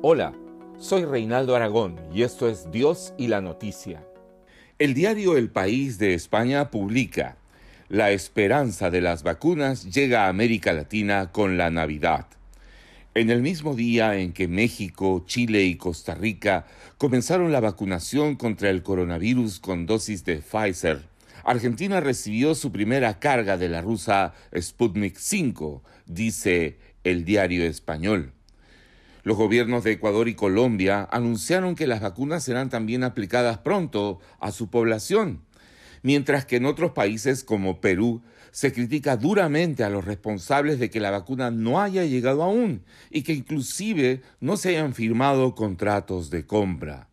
Hola, soy Reinaldo Aragón y esto es Dios y la Noticia. El diario El País de España publica, La esperanza de las vacunas llega a América Latina con la Navidad. En el mismo día en que México, Chile y Costa Rica comenzaron la vacunación contra el coronavirus con dosis de Pfizer, Argentina recibió su primera carga de la rusa Sputnik 5, dice el diario español. Los gobiernos de Ecuador y Colombia anunciaron que las vacunas serán también aplicadas pronto a su población, mientras que en otros países como Perú se critica duramente a los responsables de que la vacuna no haya llegado aún y que inclusive no se hayan firmado contratos de compra.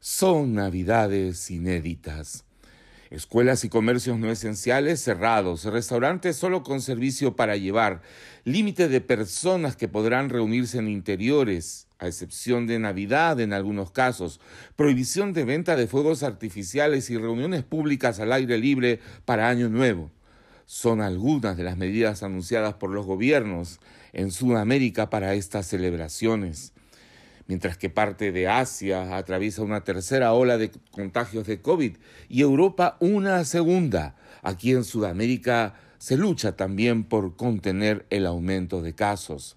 Son navidades inéditas. Escuelas y comercios no esenciales cerrados, restaurantes solo con servicio para llevar, límite de personas que podrán reunirse en interiores, a excepción de Navidad en algunos casos, prohibición de venta de fuegos artificiales y reuniones públicas al aire libre para Año Nuevo. Son algunas de las medidas anunciadas por los gobiernos en Sudamérica para estas celebraciones mientras que parte de Asia atraviesa una tercera ola de contagios de COVID y Europa una segunda. Aquí en Sudamérica se lucha también por contener el aumento de casos.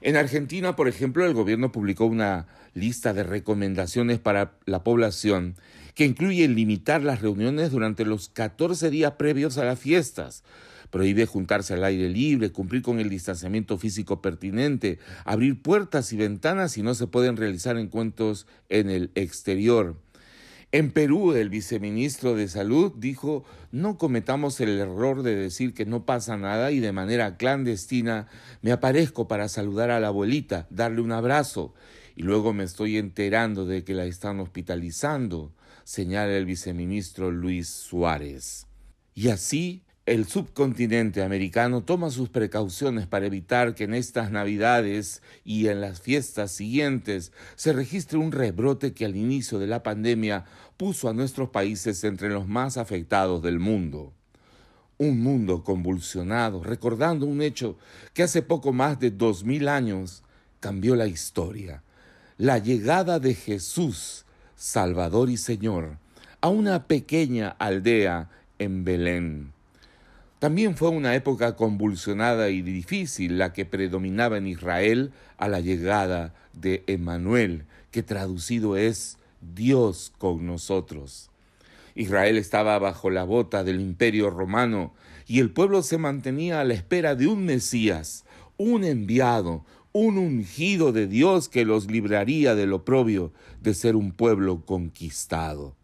En Argentina, por ejemplo, el gobierno publicó una lista de recomendaciones para la población que incluye limitar las reuniones durante los 14 días previos a las fiestas, prohíbe juntarse al aire libre, cumplir con el distanciamiento físico pertinente, abrir puertas y ventanas si no se pueden realizar encuentros en el exterior. En Perú, el viceministro de Salud dijo, no cometamos el error de decir que no pasa nada y de manera clandestina me aparezco para saludar a la abuelita, darle un abrazo, y luego me estoy enterando de que la están hospitalizando, señala el viceministro Luis Suárez. Y así el subcontinente americano toma sus precauciones para evitar que en estas Navidades y en las fiestas siguientes se registre un rebrote que al inicio de la pandemia puso a nuestros países entre los más afectados del mundo. Un mundo convulsionado, recordando un hecho que hace poco más de dos mil años cambió la historia. La llegada de Jesús, Salvador y Señor, a una pequeña aldea en Belén. También fue una época convulsionada y difícil la que predominaba en Israel a la llegada de Emmanuel, que traducido es Dios con nosotros. Israel estaba bajo la bota del imperio romano y el pueblo se mantenía a la espera de un Mesías, un enviado, un ungido de Dios que los libraría del oprobio de ser un pueblo conquistado.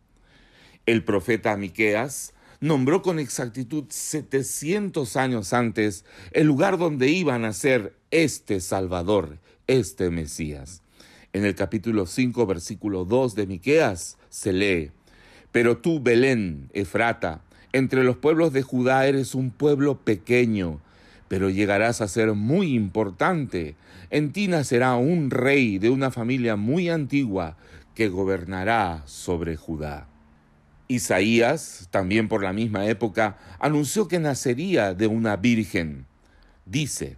El profeta Miqueas nombró con exactitud 700 años antes el lugar donde iba a nacer este Salvador, este Mesías. En el capítulo 5, versículo 2 de Miqueas se lee: Pero tú, Belén, Efrata, entre los pueblos de Judá eres un pueblo pequeño, pero llegarás a ser muy importante. En ti nacerá un rey de una familia muy antigua que gobernará sobre Judá. Isaías, también por la misma época, anunció que nacería de una virgen. Dice,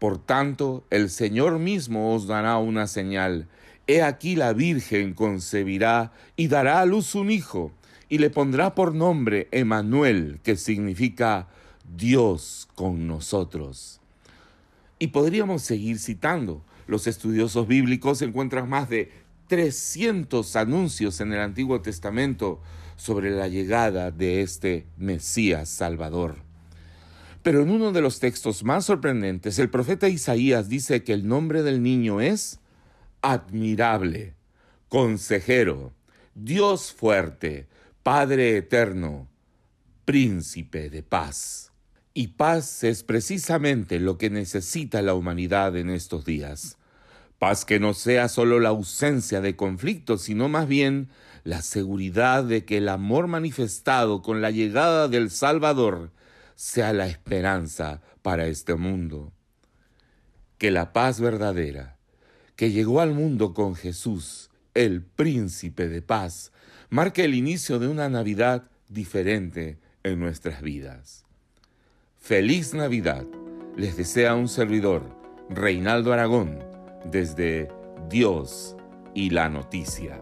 Por tanto, el Señor mismo os dará una señal. He aquí la virgen concebirá y dará a luz un hijo, y le pondrá por nombre Emanuel, que significa Dios con nosotros. Y podríamos seguir citando. Los estudiosos bíblicos encuentran más de 300 anuncios en el Antiguo Testamento sobre la llegada de este Mesías Salvador. Pero en uno de los textos más sorprendentes, el profeta Isaías dice que el nombre del niño es admirable, consejero, Dios fuerte, Padre eterno, príncipe de paz. Y paz es precisamente lo que necesita la humanidad en estos días. Paz que no sea solo la ausencia de conflictos, sino más bien la seguridad de que el amor manifestado con la llegada del Salvador sea la esperanza para este mundo. Que la paz verdadera, que llegó al mundo con Jesús, el príncipe de paz, marque el inicio de una Navidad diferente en nuestras vidas. Feliz Navidad, les desea un servidor, Reinaldo Aragón, desde Dios y la noticia.